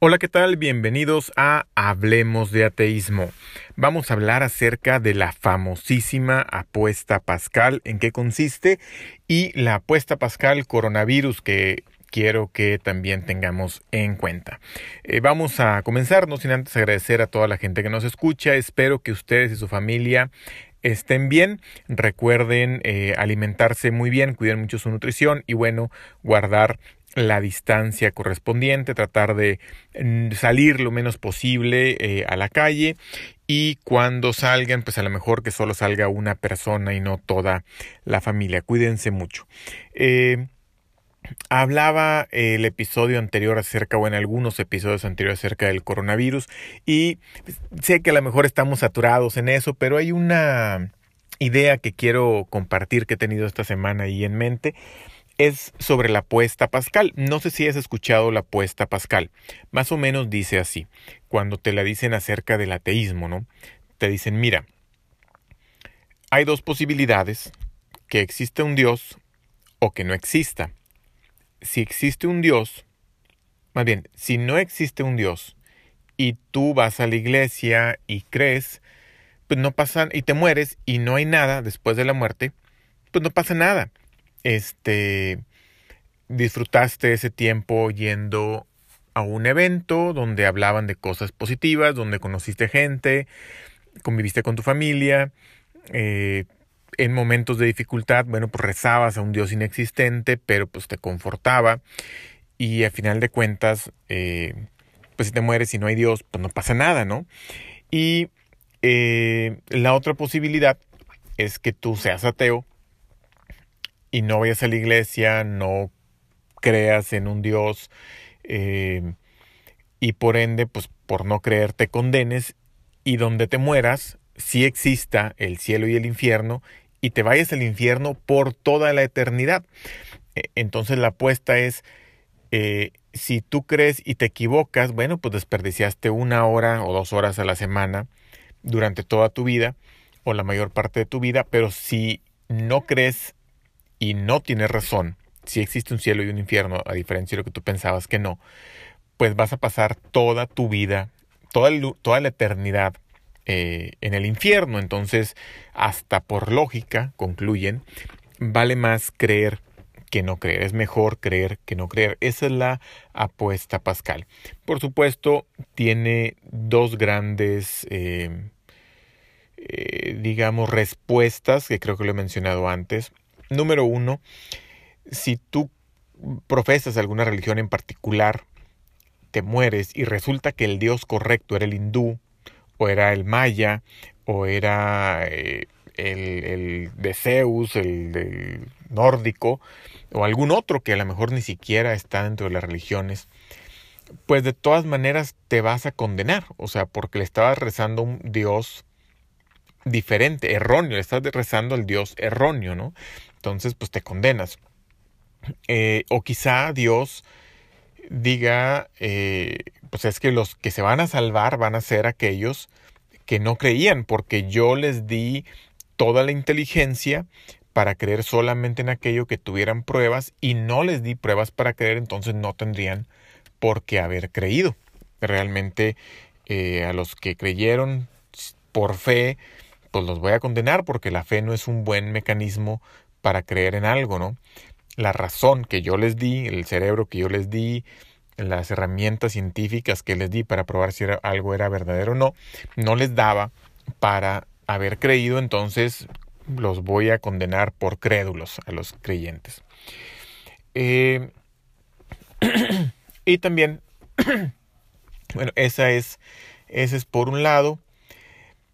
Hola, ¿qué tal? Bienvenidos a Hablemos de Ateísmo. Vamos a hablar acerca de la famosísima apuesta pascal, en qué consiste, y la apuesta pascal coronavirus que quiero que también tengamos en cuenta. Eh, vamos a comenzar, no sin antes agradecer a toda la gente que nos escucha. Espero que ustedes y su familia estén bien. Recuerden eh, alimentarse muy bien, cuidar mucho su nutrición y bueno, guardar la distancia correspondiente, tratar de mm, salir lo menos posible eh, a la calle y cuando salgan, pues a lo mejor que solo salga una persona y no toda la familia. Cuídense mucho. Eh, hablaba el episodio anterior acerca, o en algunos episodios anteriores acerca del coronavirus, y sé que a lo mejor estamos saturados en eso, pero hay una idea que quiero compartir que he tenido esta semana ahí en mente es sobre la apuesta pascal. No sé si has escuchado la apuesta pascal. Más o menos dice así, cuando te la dicen acerca del ateísmo, ¿no? Te dicen, mira, hay dos posibilidades, que existe un Dios o que no exista. Si existe un Dios, más bien, si no existe un Dios y tú vas a la iglesia y crees, pues no pasa, y te mueres y no hay nada después de la muerte, pues no pasa nada este, disfrutaste ese tiempo yendo a un evento donde hablaban de cosas positivas, donde conociste gente, conviviste con tu familia, eh, en momentos de dificultad, bueno, pues rezabas a un Dios inexistente, pero pues te confortaba y a final de cuentas, eh, pues si te mueres y no hay Dios, pues no pasa nada, ¿no? Y eh, la otra posibilidad es que tú seas ateo y no vayas a la iglesia, no creas en un Dios eh, y por ende, pues por no creer te condenes y donde te mueras, si exista el cielo y el infierno y te vayas al infierno por toda la eternidad. E, entonces la apuesta es, eh, si tú crees y te equivocas, bueno, pues desperdiciaste una hora o dos horas a la semana durante toda tu vida o la mayor parte de tu vida, pero si no crees y no tienes razón, si existe un cielo y un infierno, a diferencia de lo que tú pensabas que no, pues vas a pasar toda tu vida, toda, toda la eternidad eh, en el infierno. Entonces, hasta por lógica, concluyen, vale más creer que no creer. Es mejor creer que no creer. Esa es la apuesta pascal. Por supuesto, tiene dos grandes, eh, eh, digamos, respuestas, que creo que lo he mencionado antes. Número uno, si tú profesas alguna religión en particular, te mueres y resulta que el dios correcto era el hindú, o era el maya, o era eh, el, de Zeus, el, nórdico, o algún otro que a lo mejor ni siquiera está dentro de las religiones, pues de todas maneras te vas a condenar, o sea, porque le estabas rezando un dios diferente, erróneo, le estás rezando al dios erróneo, ¿no? Entonces pues te condenas. Eh, o quizá Dios diga, eh, pues es que los que se van a salvar van a ser aquellos que no creían, porque yo les di toda la inteligencia para creer solamente en aquello que tuvieran pruebas y no les di pruebas para creer, entonces no tendrían por qué haber creído. Realmente eh, a los que creyeron por fe, pues los voy a condenar porque la fe no es un buen mecanismo para creer en algo, ¿no? La razón que yo les di, el cerebro que yo les di, las herramientas científicas que les di para probar si algo era verdadero o no, no les daba para haber creído, entonces los voy a condenar por crédulos a los creyentes. Eh, y también, bueno, esa es, ese es por un lado.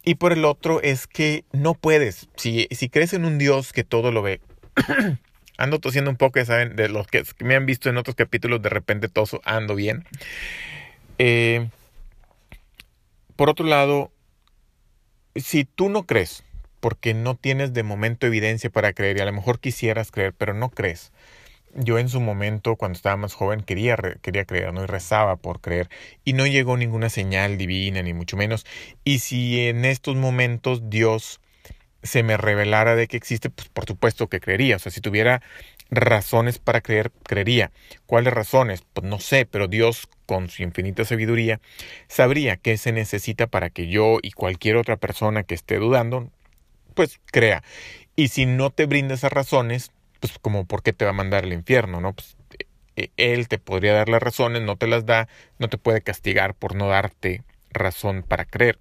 Y por el otro es que no puedes, si, si crees en un Dios que todo lo ve, ando tosiendo un poco, saben, de los que, me han visto en otros capítulos, de repente toso, ando bien. Eh, por otro lado, si tú no crees, porque no tienes de momento evidencia para creer, y a lo mejor quisieras creer, pero no crees, yo en su momento, cuando estaba más joven, quería, quería creer, ¿no? Y rezaba por creer. Y no llegó ninguna señal divina, ni mucho menos. Y si en estos momentos Dios se me revelara de que existe, pues por supuesto que creería. O sea, si tuviera razones para creer, creería. ¿Cuáles razones? Pues no sé, pero Dios, con su infinita sabiduría, sabría qué se necesita para que yo y cualquier otra persona que esté dudando, pues crea. Y si no te brinda esas razones, pues como por qué te va a mandar al infierno, ¿no? Pues e, él te podría dar las razones, no te las da, no te puede castigar por no darte razón para creer.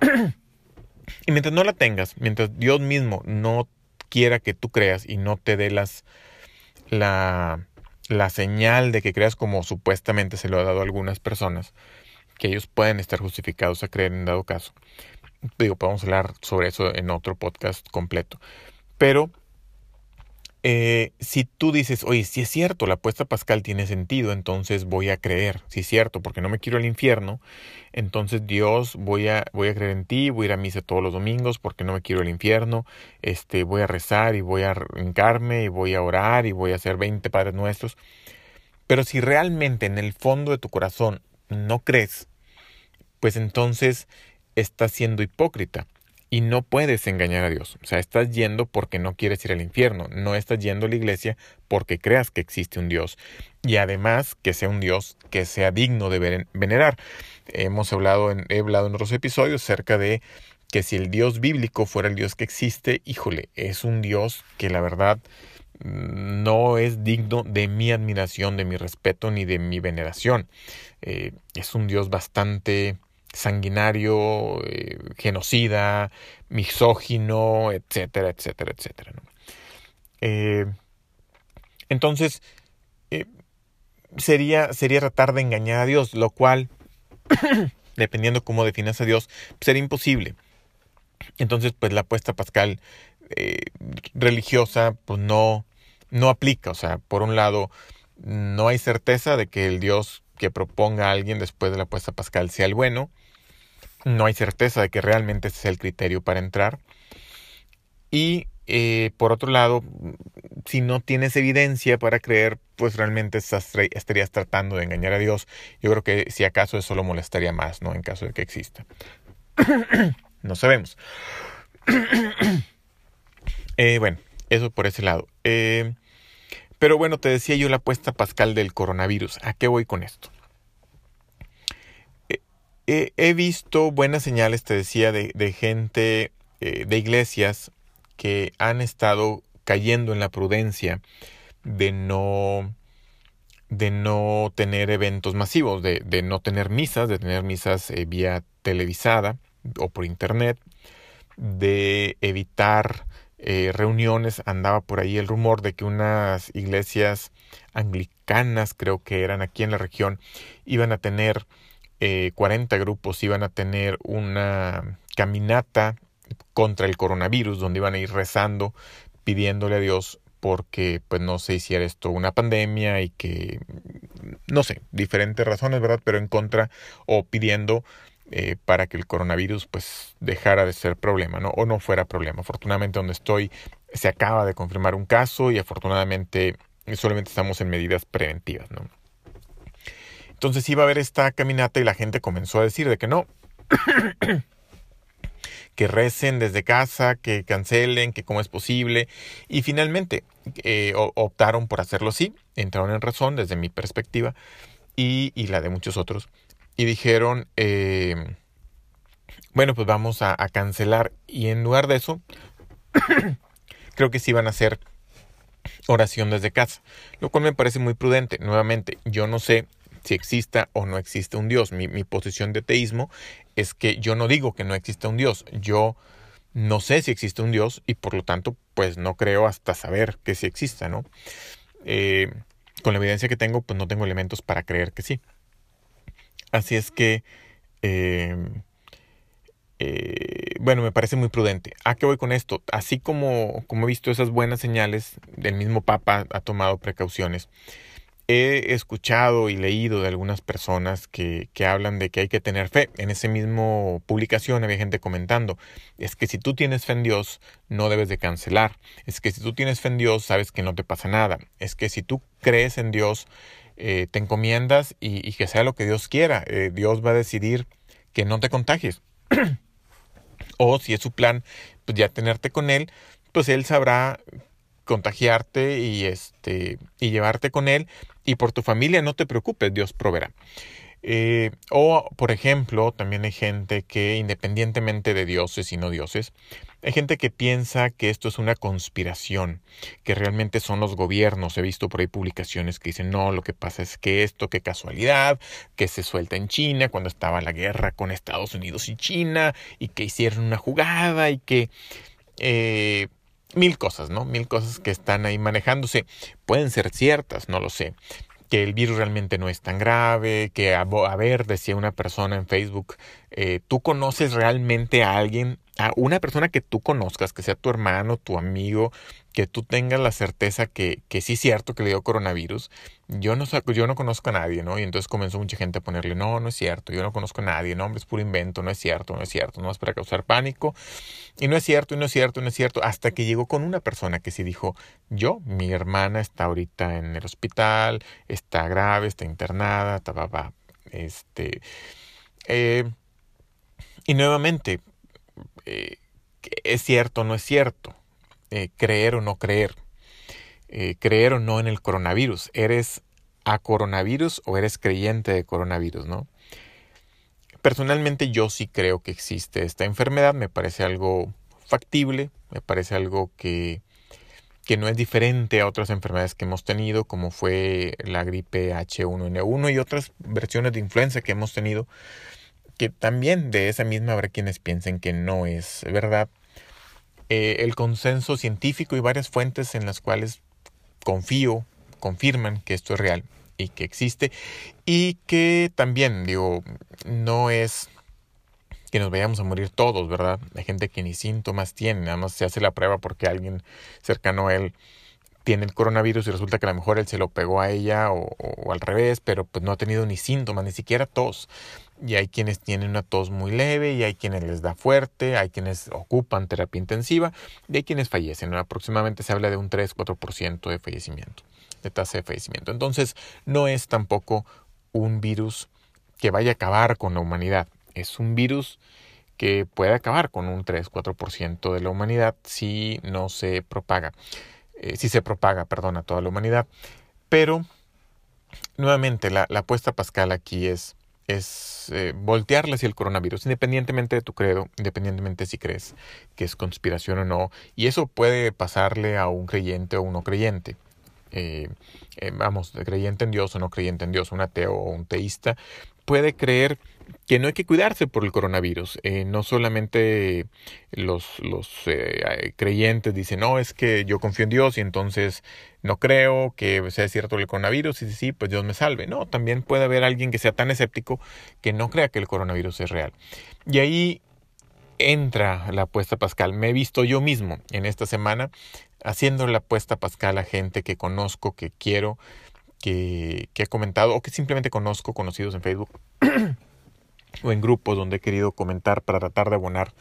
y mientras no la tengas, mientras Dios mismo no quiera que tú creas y no te dé las la, la señal de que creas como supuestamente se lo ha dado a algunas personas, que ellos pueden estar justificados a creer en dado caso. Digo, podemos hablar sobre eso en otro podcast completo. Pero eh, si tú dices, oye, si es cierto, la apuesta pascal tiene sentido, entonces voy a creer, si es cierto, porque no me quiero al infierno, entonces Dios, voy a, voy a creer en ti, voy a ir a misa todos los domingos porque no me quiero al infierno, este, voy a rezar y voy a hincarme y voy a orar y voy a hacer 20 Padres Nuestros. Pero si realmente en el fondo de tu corazón no crees, pues entonces estás siendo hipócrita y no puedes engañar a Dios. O sea, estás yendo porque no quieres ir al infierno, no estás yendo a la iglesia porque creas que existe un Dios y además que sea un Dios que sea digno de venerar. Hemos hablado en, he hablado en otros episodios acerca de que si el Dios bíblico fuera el Dios que existe, híjole, es un Dios que la verdad mm, no es digno de mi admiración, de mi respeto ni de mi veneración. Eh, es un Dios bastante sanguinario, eh, genocida, misógino, etcétera, etcétera, etcétera. Eh, entonces, eh, sería, sería tratar de engañar a Dios, lo cual, dependiendo cómo definas a Dios, sería imposible. Entonces, pues la apuesta pascal religiosa, pues no, no aplica. O sea, por un lado, no hay certeza de que el Dios que proponga a alguien después de la apuesta pascal sea el bueno no hay certeza de que realmente ese sea el criterio para entrar. Y eh, por otro lado, si no tienes evidencia para creer, pues realmente estarías tratando de engañar a Dios. Yo creo que si acaso eso lo molestaría más, ¿no? En caso de que exista. no sabemos. Eh, bueno, eso por ese lado. Eh, pero bueno, te decía yo la apuesta pascal del coronavirus. ¿A qué voy con esto? He visto buenas señales, te decía, de, gente, eh, de iglesias que han estado cayendo en la prudencia de no de no tener eventos masivos, de, de no tener misas, de tener misas eh, vía televisada o por internet, de evitar eh, reuniones. Andaba por ahí el rumor de que unas iglesias anglicanas, creo que eran aquí en la región, iban a tener 40 eh, grupos iban a tener una caminata contra el coronavirus, donde iban a ir rezando, pidiéndole a Dios porque pues no se hiciera esto una pandemia y que no sé, diferentes razones, ¿verdad? Pero en contra o pidiendo eh, para que el coronavirus pues dejara de ser problema, ¿no? O no fuera problema. Afortunadamente donde estoy se acaba de confirmar un caso y afortunadamente solamente estamos en medidas preventivas, ¿no? Entonces iba a haber esta caminata y la gente comenzó a decir de que no, que recen desde casa, que cancelen, que cómo es posible. Y finalmente eh, optaron por hacerlo así, entraron en razón desde mi perspectiva y, la de muchos otros. Y dijeron, eh, bueno, pues vamos a, a, cancelar. Y en lugar de eso, creo que sí van a hacer oración desde casa, lo cual me parece muy prudente. Nuevamente, yo no sé si exista o no existe un Dios. Mi, posición de teísmo es que yo no digo que no exista un Dios, yo no sé si existe un Dios y por lo tanto pues no creo hasta saber que sí exista, ¿no? Eh, con la evidencia que tengo pues no tengo elementos para creer que sí. Así es que, eh, eh, bueno, me parece muy prudente. ¿A qué voy con esto? Así como, como he visto esas buenas señales, el mismo Papa ha tomado precauciones he escuchado y leído de algunas personas que, que, hablan de que hay que tener fe. En ese mismo publicación había gente comentando, es que si tú tienes fe en Dios, no debes de cancelar. Es que si tú tienes fe en Dios, sabes que no te pasa nada. Es que si tú crees en Dios, eh, te encomiendas y, que sea lo que Dios quiera. Eh, Dios va a decidir que no te contagies. O si es su plan, pues ya tenerte con él, pues él sabrá contagiarte y este y llevarte con él y por tu familia no te preocupes, Dios proveerá. Eh, o, por ejemplo, también hay gente que, independientemente de dioses y no dioses, hay gente que piensa que esto es una conspiración, que realmente son los gobiernos. He visto por ahí publicaciones que dicen, no, lo que pasa es que esto, qué casualidad, que se suelta en China cuando estaba la guerra con Estados Unidos y China, y que hicieron una jugada y que... Eh, mil cosas, ¿no? Mil cosas que están ahí manejándose. Pueden ser ciertas, no lo sé. Que el virus realmente no es tan grave, que a, ver, decía una persona en Facebook, eh, ¿tú conoces realmente a alguien a una persona que tú conozcas, que sea tu hermano, tu amigo, que tú tengas la certeza que, que sí es cierto que le dio coronavirus, yo no, yo no conozco a nadie, ¿no? Y entonces comenzó mucha gente a ponerle, no, no es cierto, yo no conozco a nadie, no, hombre, es puro invento, no es cierto, no es cierto, no es para causar pánico, y no es cierto, y no es cierto, y no es cierto, hasta que llegó con una persona que sí dijo, yo, mi hermana está ahorita en el hospital, está grave, está internada, ta, este... Eh, y nuevamente, eh, es cierto no es cierto, eh, creer o no creer, eh, creer o no en el coronavirus. ¿Eres a coronavirus o eres creyente de coronavirus, no? Personalmente yo sí creo que existe esta enfermedad, me parece algo factible, me parece algo que, que no es diferente a otras enfermedades que hemos tenido, como fue la gripe H1N1 y otras versiones de influenza que hemos tenido que también de esa misma habrá quienes piensen que no es verdad. Eh, el consenso científico y varias fuentes en las cuales confío confirman que esto es real y que existe y que también digo no es que nos vayamos a morir todos, ¿verdad? Hay gente que ni síntomas tiene, nada más se hace la prueba porque alguien cercano a él tiene el coronavirus y resulta que a lo mejor él se lo pegó a ella o, al revés, pero pues no ha tenido ni síntomas, ni siquiera tos y hay quienes tienen una tos muy leve y hay quienes les da fuerte, hay quienes ocupan terapia intensiva y hay quienes fallecen. Aproximadamente se habla de un 3-4% de fallecimiento, de tasa de fallecimiento. Entonces no es tampoco un virus que vaya a acabar con la humanidad, es un virus que puede acabar con un 3-4% de la humanidad si no se propaga, eh, si se propaga, perdón, a toda la humanidad. Pero, nuevamente, la, la apuesta pascal aquí es es eh, voltearle hacia el coronavirus, independientemente de tu credo, independientemente si crees que es conspiración o no. Y eso puede pasarle a un creyente o un no creyente. Eh, vamos, creyente en Dios o no creyente en Dios, un ateo o un teísta, puede creer que no hay que cuidarse por el coronavirus. Eh, no solamente los, los eh, creyentes dicen, no, es que yo confío en Dios y entonces no creo que sea cierto el coronavirus y sí, sí, pues Dios me salve. No, también puede haber alguien que sea tan escéptico que no crea que el coronavirus es real. Y ahí entra la apuesta pascal. Me he visto yo mismo en esta semana haciendo la apuesta pascal a gente que conozco, que quiero, que, que he comentado o que simplemente conozco, conocidos en Facebook. o en grupos donde he querido comentar para tratar de abonar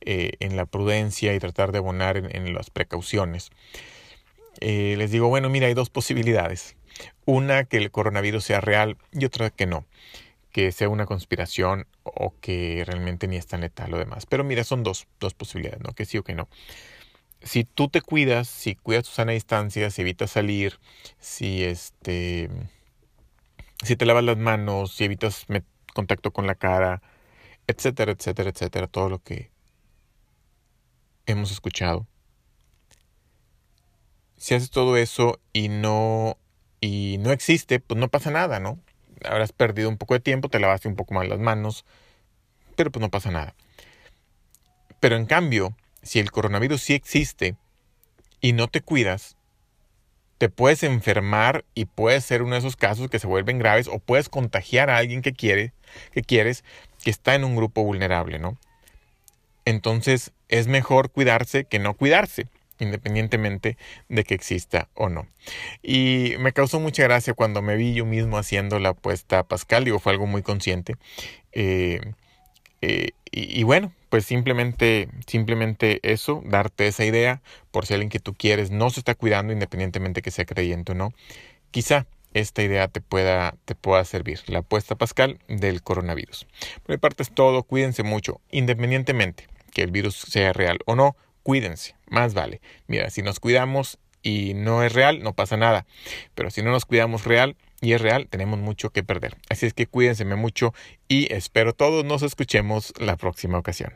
eh, en la prudencia y tratar de abonar en, las precauciones. Eh, les digo, bueno, mira, hay dos posibilidades. Una, que el coronavirus sea real y otra que no, que sea una conspiración o que realmente ni es tan letal lo demás. Pero mira, son dos, dos posibilidades, ¿no? Que sí o que no. Si tú te cuidas, si cuidas tu sana distancia, si evitas salir, si este si te lavas las manos, si evitas contacto con la cara, etcétera, etcétera, etcétera, todo lo que hemos escuchado. Si haces todo eso y no y no existe, pues no pasa nada, ¿no? Habrás perdido un poco de tiempo, te lavaste un poco más las manos, pero pues no pasa nada. Pero en cambio, si el coronavirus sí existe y no te cuidas, te puedes enfermar y puede ser uno de esos casos que se vuelven graves o puedes contagiar a alguien que quiere, que quieres, que está en un grupo vulnerable, ¿no? Entonces es mejor cuidarse que no cuidarse, independientemente de que exista o no. Y me causó mucha gracia cuando me vi yo mismo haciendo la apuesta a Pascal, digo, fue algo muy consciente. Eh, eh, y, bueno, pues simplemente, simplemente eso, darte esa idea, por si alguien que tú quieres no se está cuidando, independientemente que sea creyente o no, quizá esta idea te pueda, te pueda servir. La apuesta pascal del coronavirus. Por mi parte es todo, cuídense mucho, independientemente que el virus sea real o no, cuídense, más vale. Mira, si nos cuidamos y no es real, no pasa nada. Pero si no nos cuidamos real y es real, tenemos mucho que perder. Así es que cuídense mucho y espero todos nos escuchemos la próxima ocasión.